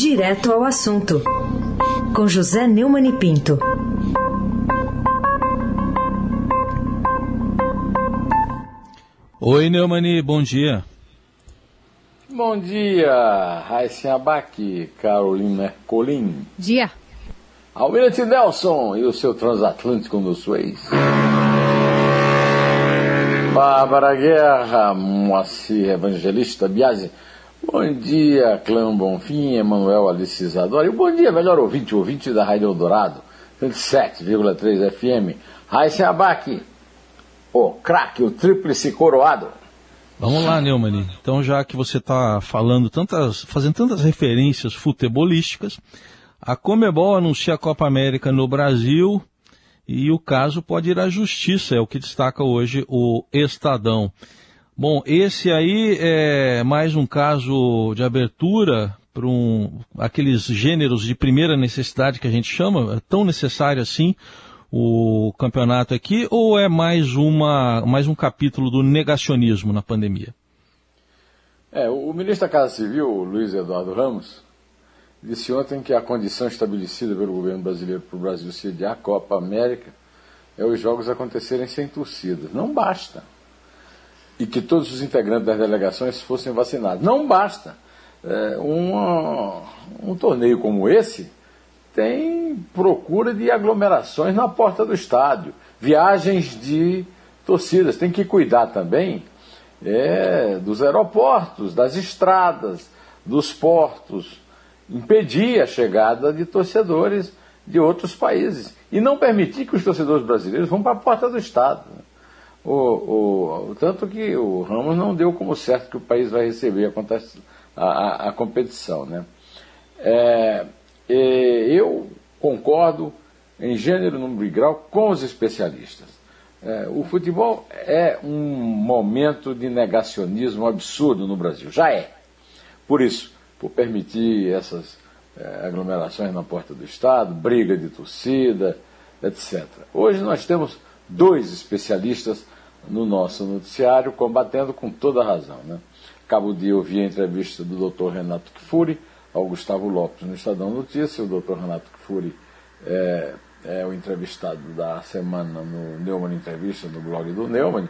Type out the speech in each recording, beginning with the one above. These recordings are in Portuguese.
Direto ao assunto, com José Neumann e Pinto. Oi, Neumani, bom dia. Bom dia, Raíssa Abac, Carolina Colim. Dia. Almirante Nelson e o seu transatlântico no Suez. Bárbara Guerra, Moacir Evangelista Biasi. Bom dia, Clã Bonfim, Emanuel Alice Isadora. E bom dia, melhor ouvinte, ouvinte da Rádio Eldorado, 107,3 FM. Raíssa Abac, o craque, o tríplice coroado. Vamos lá, Neumann. Então, já que você está falando tantas, fazendo tantas referências futebolísticas, a Comebol anuncia a Copa América no Brasil e o caso pode ir à justiça, é o que destaca hoje o Estadão. Bom, esse aí é mais um caso de abertura para um, aqueles gêneros de primeira necessidade que a gente chama, é tão necessário assim o campeonato aqui, ou é mais, uma, mais um capítulo do negacionismo na pandemia? É, o ministro da Casa Civil, Luiz Eduardo Ramos, disse ontem que a condição estabelecida pelo governo brasileiro para o Brasil sediar a Copa América é os jogos acontecerem sem torcidas. Não basta. E que todos os integrantes das delegações fossem vacinados. Não basta. É, uma, um torneio como esse tem procura de aglomerações na porta do estádio, viagens de torcidas. Tem que cuidar também é, dos aeroportos, das estradas, dos portos impedir a chegada de torcedores de outros países e não permitir que os torcedores brasileiros vão para a porta do Estado. O, o, tanto que o Ramos não deu como certo que o país vai receber a, a, a competição. Né? É, eu concordo em gênero, número e grau com os especialistas. É, o futebol é um momento de negacionismo absurdo no Brasil, já é. Por isso, por permitir essas é, aglomerações na porta do Estado, briga de torcida, etc. Hoje nós temos dois especialistas no nosso noticiário combatendo com toda a razão. Né? Cabo dia eu vi a entrevista do Dr. Renato Kfouri ao Gustavo Lopes no Estadão Notícias. O Dr. Renato Kfouri é, é o entrevistado da semana no Neumann Entrevista, no blog do Neumann,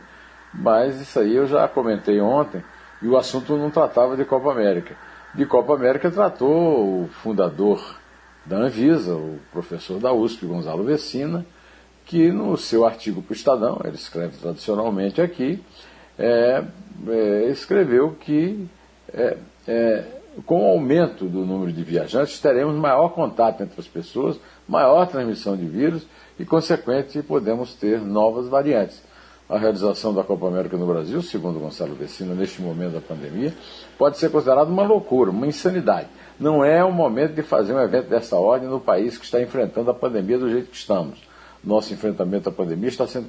mas isso aí eu já comentei ontem e o assunto não tratava de Copa América de Copa América tratou o fundador da Anvisa, o professor da USP, Gonzalo Vecina, que no seu artigo para o Estadão, ele escreve tradicionalmente aqui, é, é, escreveu que é, é, com o aumento do número de viajantes teremos maior contato entre as pessoas, maior transmissão de vírus e, consequente, podemos ter novas variantes a realização da Copa América no Brasil, segundo Gonçalo Vecina, neste momento da pandemia, pode ser considerado uma loucura, uma insanidade. Não é o momento de fazer um evento dessa ordem no país que está enfrentando a pandemia do jeito que estamos. Nosso enfrentamento à pandemia está sendo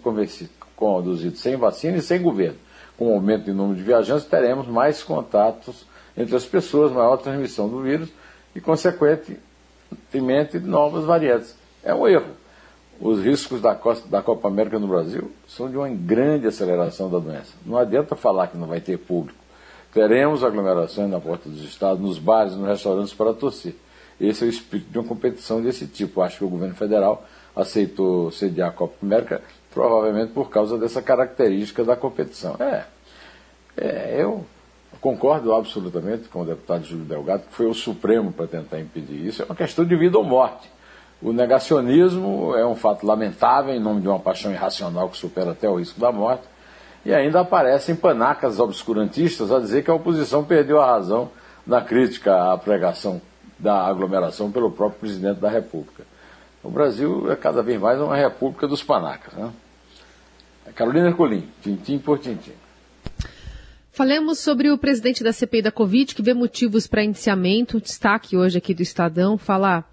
conduzido sem vacina e sem governo. Com o aumento de número de viajantes, teremos mais contatos entre as pessoas, maior transmissão do vírus e, consequentemente, novas variantes. É um erro os riscos da, Costa, da Copa América no Brasil são de uma grande aceleração da doença. Não adianta falar que não vai ter público. Teremos aglomerações na porta dos estados, nos bares, nos restaurantes para torcer. Esse é o espírito de uma competição desse tipo. Acho que o governo federal aceitou sediar a Copa América provavelmente por causa dessa característica da competição. É, é eu concordo absolutamente com o deputado Júlio Delgado, que foi o Supremo para tentar impedir isso. É uma questão de vida ou morte. O negacionismo é um fato lamentável em nome de uma paixão irracional que supera até o risco da morte. E ainda aparecem panacas obscurantistas a dizer que a oposição perdeu a razão na crítica à pregação da aglomeração pelo próprio presidente da República. O Brasil é cada vez mais uma república dos panacas. Né? Carolina Ercolim, tintim por tintim. Falemos sobre o presidente da CPI da Covid, que vê motivos para indiciamento. Destaque hoje aqui do Estadão, fala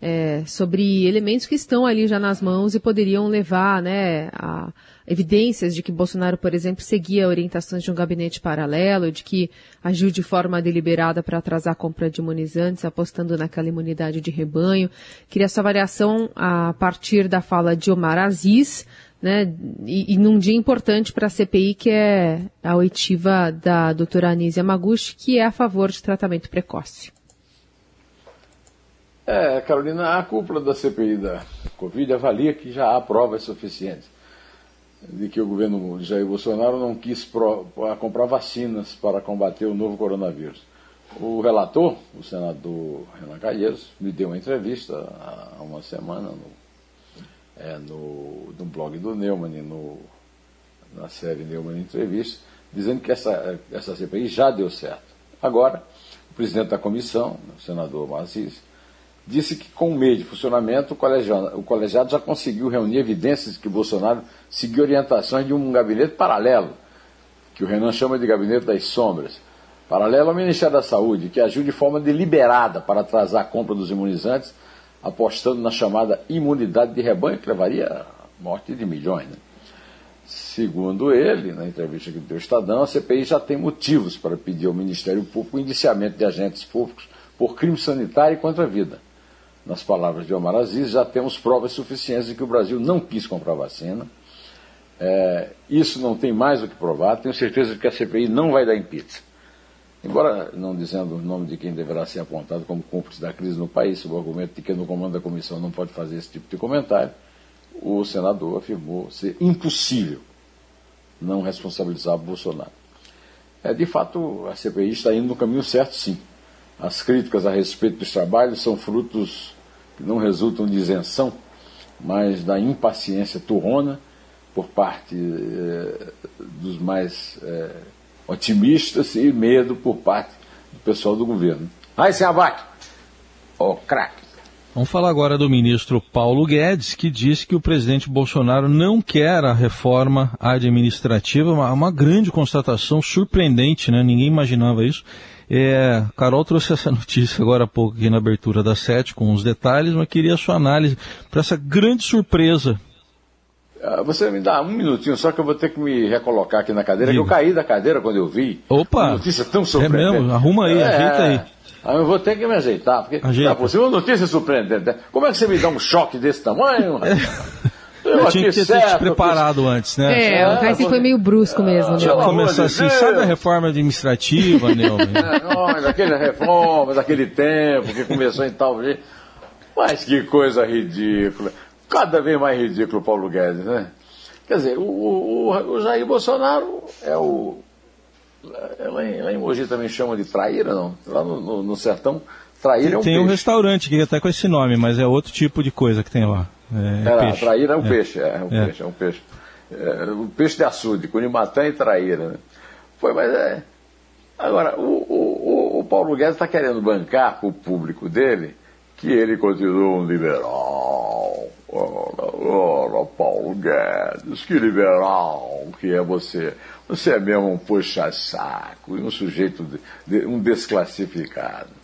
é, sobre elementos que estão ali já nas mãos e poderiam levar né, a evidências de que Bolsonaro, por exemplo, seguia orientações de um gabinete paralelo, de que agiu de forma deliberada para atrasar a compra de imunizantes, apostando naquela imunidade de rebanho. Queria sua avaliação a partir da fala de Omar Aziz, né, e, e num dia importante para a CPI, que é a oitiva da doutora Anísia Maguchi, que é a favor de tratamento precoce. É, Carolina, a cúpula da CPI da Covid avalia que já há provas suficientes de que o governo Jair Bolsonaro não quis pro, comprar vacinas para combater o novo coronavírus. O relator, o senador Renan Calheiros, me deu uma entrevista há uma semana no, é, no, no blog do Neumann, no, na série Neumann Entrevista, dizendo que essa, essa CPI já deu certo. Agora, o presidente da comissão, o senador Marcis, disse que com um mês de funcionamento, o colegiado, o colegiado já conseguiu reunir evidências que Bolsonaro seguiu orientações de um gabinete paralelo, que o Renan chama de gabinete das sombras, paralelo ao Ministério da Saúde, que agiu de forma deliberada para atrasar a compra dos imunizantes, apostando na chamada imunidade de rebanho, que levaria à morte de milhões. Né? Segundo ele, na entrevista que deu ao Estadão, a CPI já tem motivos para pedir ao Ministério Público o indiciamento de agentes públicos por crime sanitário e contra a vida nas palavras de Omar Aziz, já temos provas suficientes de que o Brasil não quis comprar vacina. É, isso não tem mais o que provar. Tenho certeza de que a CPI não vai dar em pizza. Embora não dizendo o nome de quem deverá ser apontado como cúmplice da crise no país, sob o argumento de que no comando da comissão não pode fazer esse tipo de comentário, o senador afirmou ser impossível não responsabilizar Bolsonaro. É, de fato, a CPI está indo no caminho certo, sim. As críticas a respeito dos trabalhos são frutos que não resultam de isenção, mas da impaciência turrona por parte eh, dos mais eh, otimistas e medo por parte do pessoal do governo. Aí se abate, ó oh, craque. Vamos falar agora do ministro Paulo Guedes, que disse que o presidente Bolsonaro não quer a reforma administrativa, uma, uma grande constatação surpreendente, né? Ninguém imaginava isso. É, Carol trouxe essa notícia agora há pouco aqui na abertura da sete, com os detalhes, mas queria a sua análise para essa grande surpresa. Ah, você me dá um minutinho, só que eu vou ter que me recolocar aqui na cadeira, Diga. que eu caí da cadeira quando eu vi. Opa! Uma notícia tão surpreendente. É mesmo? Arruma aí, é, ajeita aí. Aí eu vou ter que me ajeitar, porque Ajeita. tá, uma notícia surpreendente. Como é que você me dá um choque desse tamanho? Eu, eu tinha que ter te preparado antes, né? É, o Raíssa foi meio brusco mesmo. Né? começar assim, sabe a reforma administrativa, Neumann? É, daquele reforma, daquele tempo que começou em tal jeito. Mas que coisa ridícula. Cada vez mais ridículo o Paulo Guedes, né? Quer dizer, o, o, o Jair Bolsonaro é o. Lá em, lá em Mogi também chama de traíra, não? Lá no, no, no sertão, traíra é um Tem peixe. um restaurante que é até com esse nome, mas é outro tipo de coisa que tem lá. É, é peixe. Traíra é um é. peixe, é, um é. peixe, é um peixe. É, um peixe de açude, cunimatã e traíra. Né? Foi, mas é. Agora, o, o, o Paulo Guedes está querendo bancar para o público dele que ele continua um liberal. Ora, ora, Paulo Guedes, que liberal que é você. Você é mesmo um puxa-saco, um sujeito, de, um desclassificado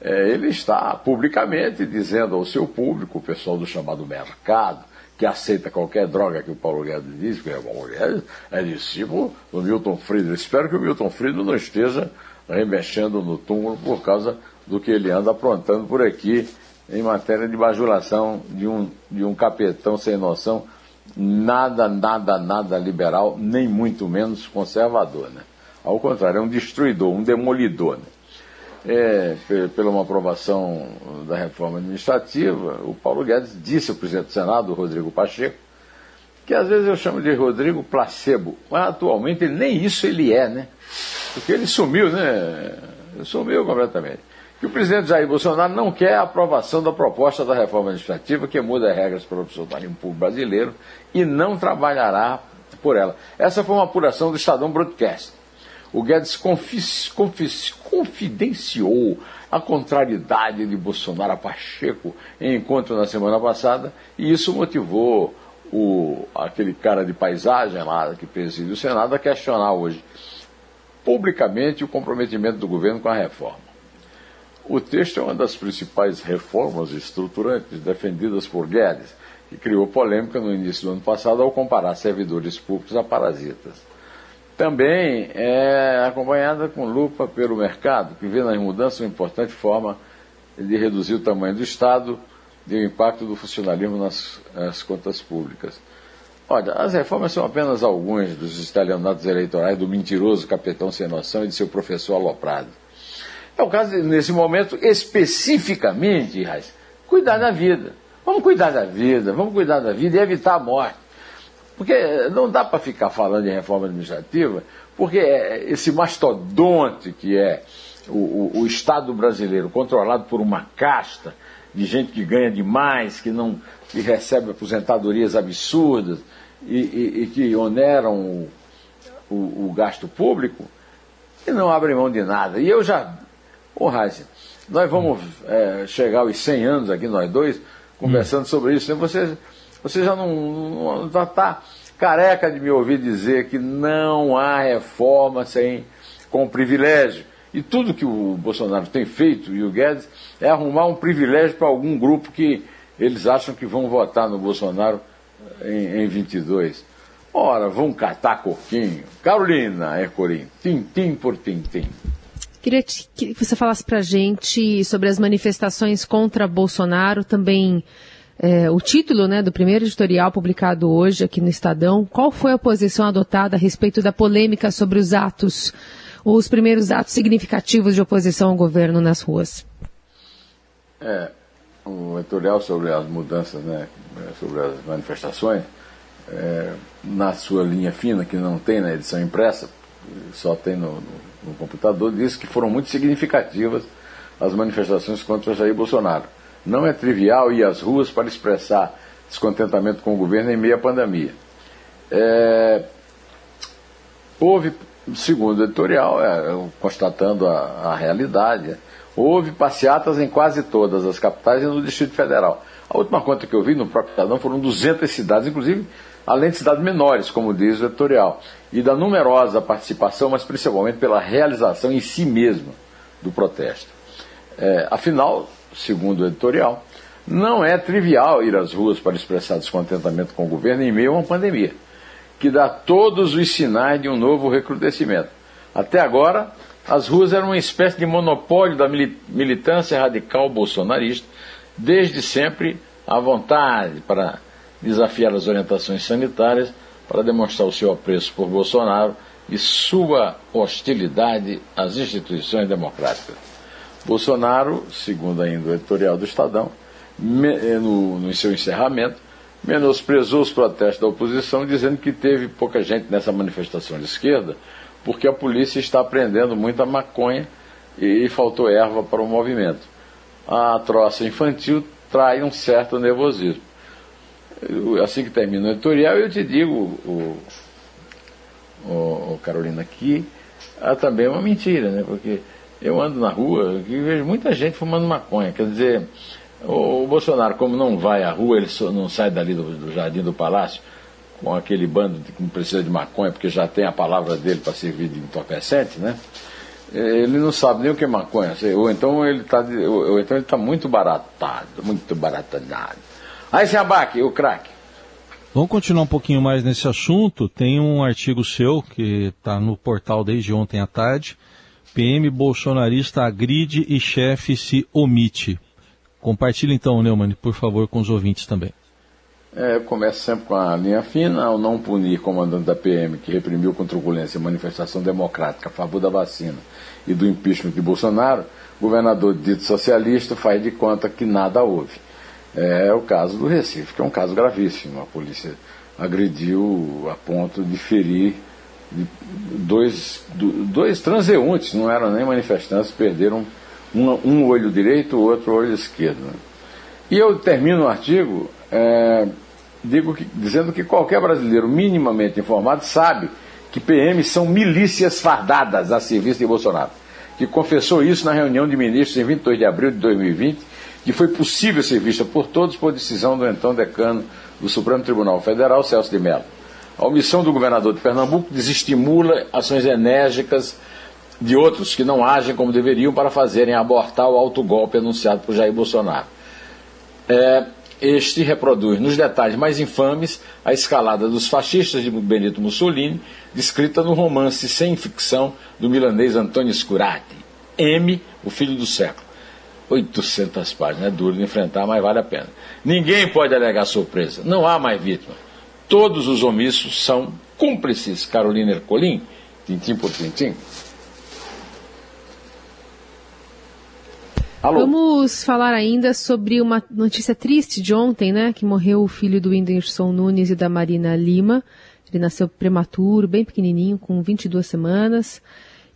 é, ele está publicamente dizendo ao seu público, o pessoal do chamado mercado, que aceita qualquer droga que o Paulo Guedes diz, porque o Paulo Guedes é discípulo do Milton Friedman. Espero que o Milton Friedman não esteja remexendo no túmulo por causa do que ele anda aprontando por aqui em matéria de bajulação de um, de um capetão sem noção, nada, nada, nada liberal, nem muito menos conservador. Né? Ao contrário, é um destruidor, um demolidor. Né? É, pela uma aprovação da reforma administrativa, o Paulo Guedes disse ao presidente do Senado, Rodrigo Pacheco, que às vezes eu chamo de Rodrigo Placebo, mas atualmente nem isso ele é, né? Porque ele sumiu, né? Sumiu completamente. Que o presidente Jair Bolsonaro não quer a aprovação da proposta da reforma administrativa que muda as regras para o funcionalismo público brasileiro e não trabalhará por ela. Essa foi uma apuração do Estadão Broadcast o Guedes confis, confis, confidenciou a contrariedade de Bolsonaro a Pacheco em encontro na semana passada e isso motivou o, aquele cara de paisagem lá que preside o Senado a questionar hoje publicamente o comprometimento do governo com a reforma. O texto é uma das principais reformas estruturantes defendidas por Guedes, que criou polêmica no início do ano passado ao comparar servidores públicos a parasitas também é acompanhada com lupa pelo mercado, que vê nas mudanças uma importante forma de reduzir o tamanho do Estado e o impacto do funcionalismo nas, nas contas públicas. Olha, as reformas são apenas alguns dos estalionatos eleitorais do mentiroso capitão sem noção e de seu professor aloprado. É o caso, de, nesse momento, especificamente, Raiz, cuidar da vida. Vamos cuidar da vida, vamos cuidar da vida e evitar a morte. Porque não dá para ficar falando de reforma administrativa, porque esse mastodonte que é o, o, o, Estado brasileiro, controlado por uma casta de gente que ganha demais, que não que recebe aposentadorias absurdas e, e, e que oneram o, o, gasto público, e não abrem mão de nada. E eu já, ô Heisen, nós vamos é, chegar aos 100 anos aqui, nós dois, conversando hum. sobre isso. Né? Você, você já não está tá careca de me ouvir dizer que não há reforma sem, com privilégio. E tudo que o Bolsonaro tem feito e o Guedes é arrumar um privilégio para algum grupo que eles acham que vão votar no Bolsonaro em, em 22. Ora, vão catar coquinho. Carolina Ercolim, tim-tim por tim-tim. Queria que você falasse para gente sobre as manifestações contra Bolsonaro, também é, o título né, do primeiro editorial publicado hoje aqui no Estadão. Qual foi a posição adotada a respeito da polêmica sobre os atos, os primeiros atos significativos de oposição ao governo nas ruas? É, o editorial sobre as mudanças, né, sobre as manifestações, é, na sua linha fina, que não tem na edição impressa, só tem no, no, no computador, diz que foram muito significativas as manifestações contra Jair Bolsonaro. Não é trivial ir às ruas para expressar descontentamento com o governo em meio à pandemia. É, houve, segundo o editorial, é, constatando a, a realidade, houve passeatas em quase todas as capitais e no Distrito Federal. A última conta que eu vi no próprio Estadão foram 200 cidades, inclusive além de cidades menores, como diz o editorial, e da numerosa participação, mas principalmente pela realização em si mesma do protesto. É, afinal, segundo o editorial, não é trivial ir às ruas para expressar descontentamento com o governo em meio a uma pandemia, que dá todos os sinais de um novo recrudescimento. Até agora, as ruas eram uma espécie de monopólio da militância radical bolsonarista, desde sempre à vontade para desafiar as orientações sanitárias, para demonstrar o seu apreço por Bolsonaro e sua hostilidade às instituições democráticas. Bolsonaro, segundo ainda o editorial do Estadão, eh, no, no seu encerramento, menosprezou os protestos da oposição, dizendo que teve pouca gente nessa manifestação de esquerda, porque a polícia está prendendo muita maconha e faltou erva para o movimento. A troça infantil trai um certo nervosismo. assim que termina o editorial, eu te digo, o, o, o Carolina, que há também uma mentira, né? Porque eu ando na rua e vejo muita gente fumando maconha. Quer dizer, o, o Bolsonaro, como não vai à rua, ele não sai dali do, do Jardim do Palácio, com aquele bando que não precisa de maconha, porque já tem a palavra dele para servir de entorpecente, né? Ele não sabe nem o que é maconha, ou então ele está então ele tá muito baratado, muito baratanado. Aí se abaque, o craque. Vamos continuar um pouquinho mais nesse assunto. Tem um artigo seu que está no portal desde ontem à tarde. PM bolsonarista agride e chefe se omite. Compartilhe então, Neumann, por favor, com os ouvintes também. É, eu começo sempre com a linha fina, ao não punir comandante da PM que reprimiu com truculência a manifestação democrática a favor da vacina e do impeachment de Bolsonaro, governador dito socialista faz de conta que nada houve. É o caso do Recife, que é um caso gravíssimo. A polícia agrediu a ponto de ferir dois, dois transeuntes, não eram nem manifestantes, perderam um, um olho direito, o outro olho esquerdo. Né? E eu termino o artigo é, digo que, dizendo que qualquer brasileiro minimamente informado sabe que PMs são milícias fardadas a serviço de Bolsonaro, que confessou isso na reunião de ministros em 22 de abril de 2020, que foi possível ser vista por todos por decisão do então decano do Supremo Tribunal Federal, Celso de Mello. A omissão do governador de Pernambuco desestimula ações enérgicas de outros que não agem como deveriam para fazerem abortar o autogolpe anunciado por Jair Bolsonaro. É, este reproduz nos detalhes mais infames a escalada dos fascistas de Benito Mussolini, descrita no romance sem ficção do milanês Antônio Scurati, M, o filho do século. 800 páginas, é duro de enfrentar, mas vale a pena. Ninguém pode alegar surpresa, não há mais vítima. Todos os omissos são cúmplices. Carolina Ercolim, tintim por tintim. Alô? Vamos falar ainda sobre uma notícia triste de ontem, né? Que morreu o filho do Whindersson Nunes e da Marina Lima. Ele nasceu prematuro, bem pequenininho, com 22 semanas.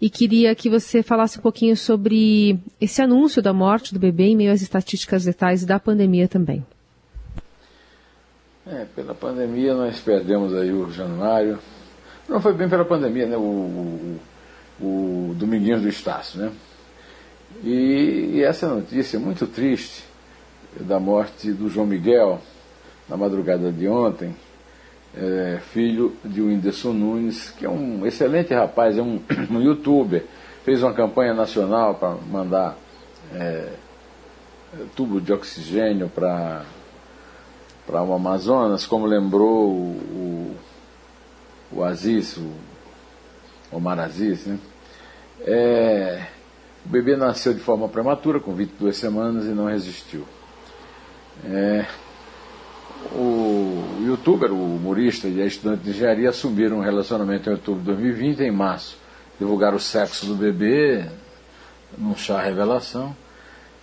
E queria que você falasse um pouquinho sobre esse anúncio da morte do bebê em meio às estatísticas letais da pandemia também. É, pela pandemia nós perdemos aí o Januário. Não foi bem pela pandemia, né? O, o, o Dominguinhos do Estácio, né? E, e, essa notícia muito triste da morte do João Miguel, na madrugada de ontem, é, filho de Whindersson Nunes, que é um excelente rapaz, é um, um youtuber, fez uma campanha nacional para mandar é, tubo de oxigênio para para o Amazonas, como lembrou o, o, Aziz, o Omar Aziz, né? É, o bebê nasceu de forma prematura, com 22 semanas, e não resistiu. É, o youtuber, o humorista e a estudante de engenharia assumiram um relacionamento em outubro de 2020, em março divulgaram o sexo do bebê num chá revelação.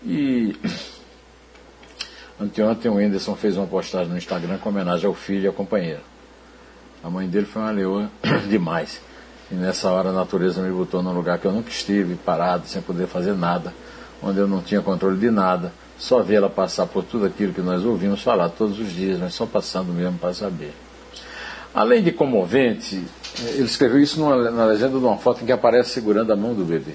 E anteontem o Anderson fez uma postagem no Instagram com homenagem ao filho e ao companheiro. A mãe dele foi uma leoa demais. E nessa hora a natureza me botou num lugar que eu nunca estive, parado, sem poder fazer nada, onde eu não tinha controle de nada, só vê-la passar por tudo aquilo que nós ouvimos falar todos os dias, mas só passando mesmo para saber. Além de comovente, ele escreveu isso numa, na legenda de uma foto em que aparece segurando a mão do bebê.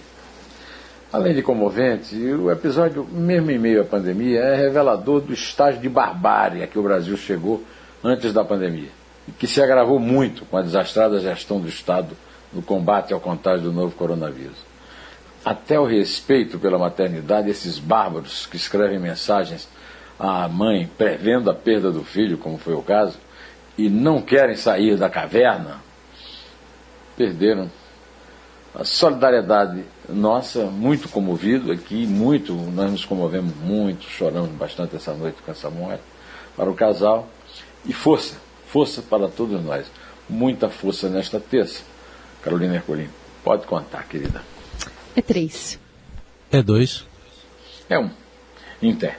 Além de comovente, o episódio, mesmo em meio à pandemia, é revelador do estágio de barbárie a que o Brasil chegou antes da pandemia, e que se agravou muito com a desastrada gestão do Estado no combate ao contágio do novo coronavírus. Até o respeito pela maternidade, esses bárbaros que escrevem mensagens à mãe prevendo a perda do filho, como foi o caso, e não querem sair da caverna, perderam. A solidariedade nossa, muito comovido aqui, muito, nós nos comovemos muito, choramos bastante essa noite com essa morte, para o casal, e força, força para todos nós. Muita força nesta terça Carolina Ercolim. Pode contar, querida. É três. É dois. É um. Inter.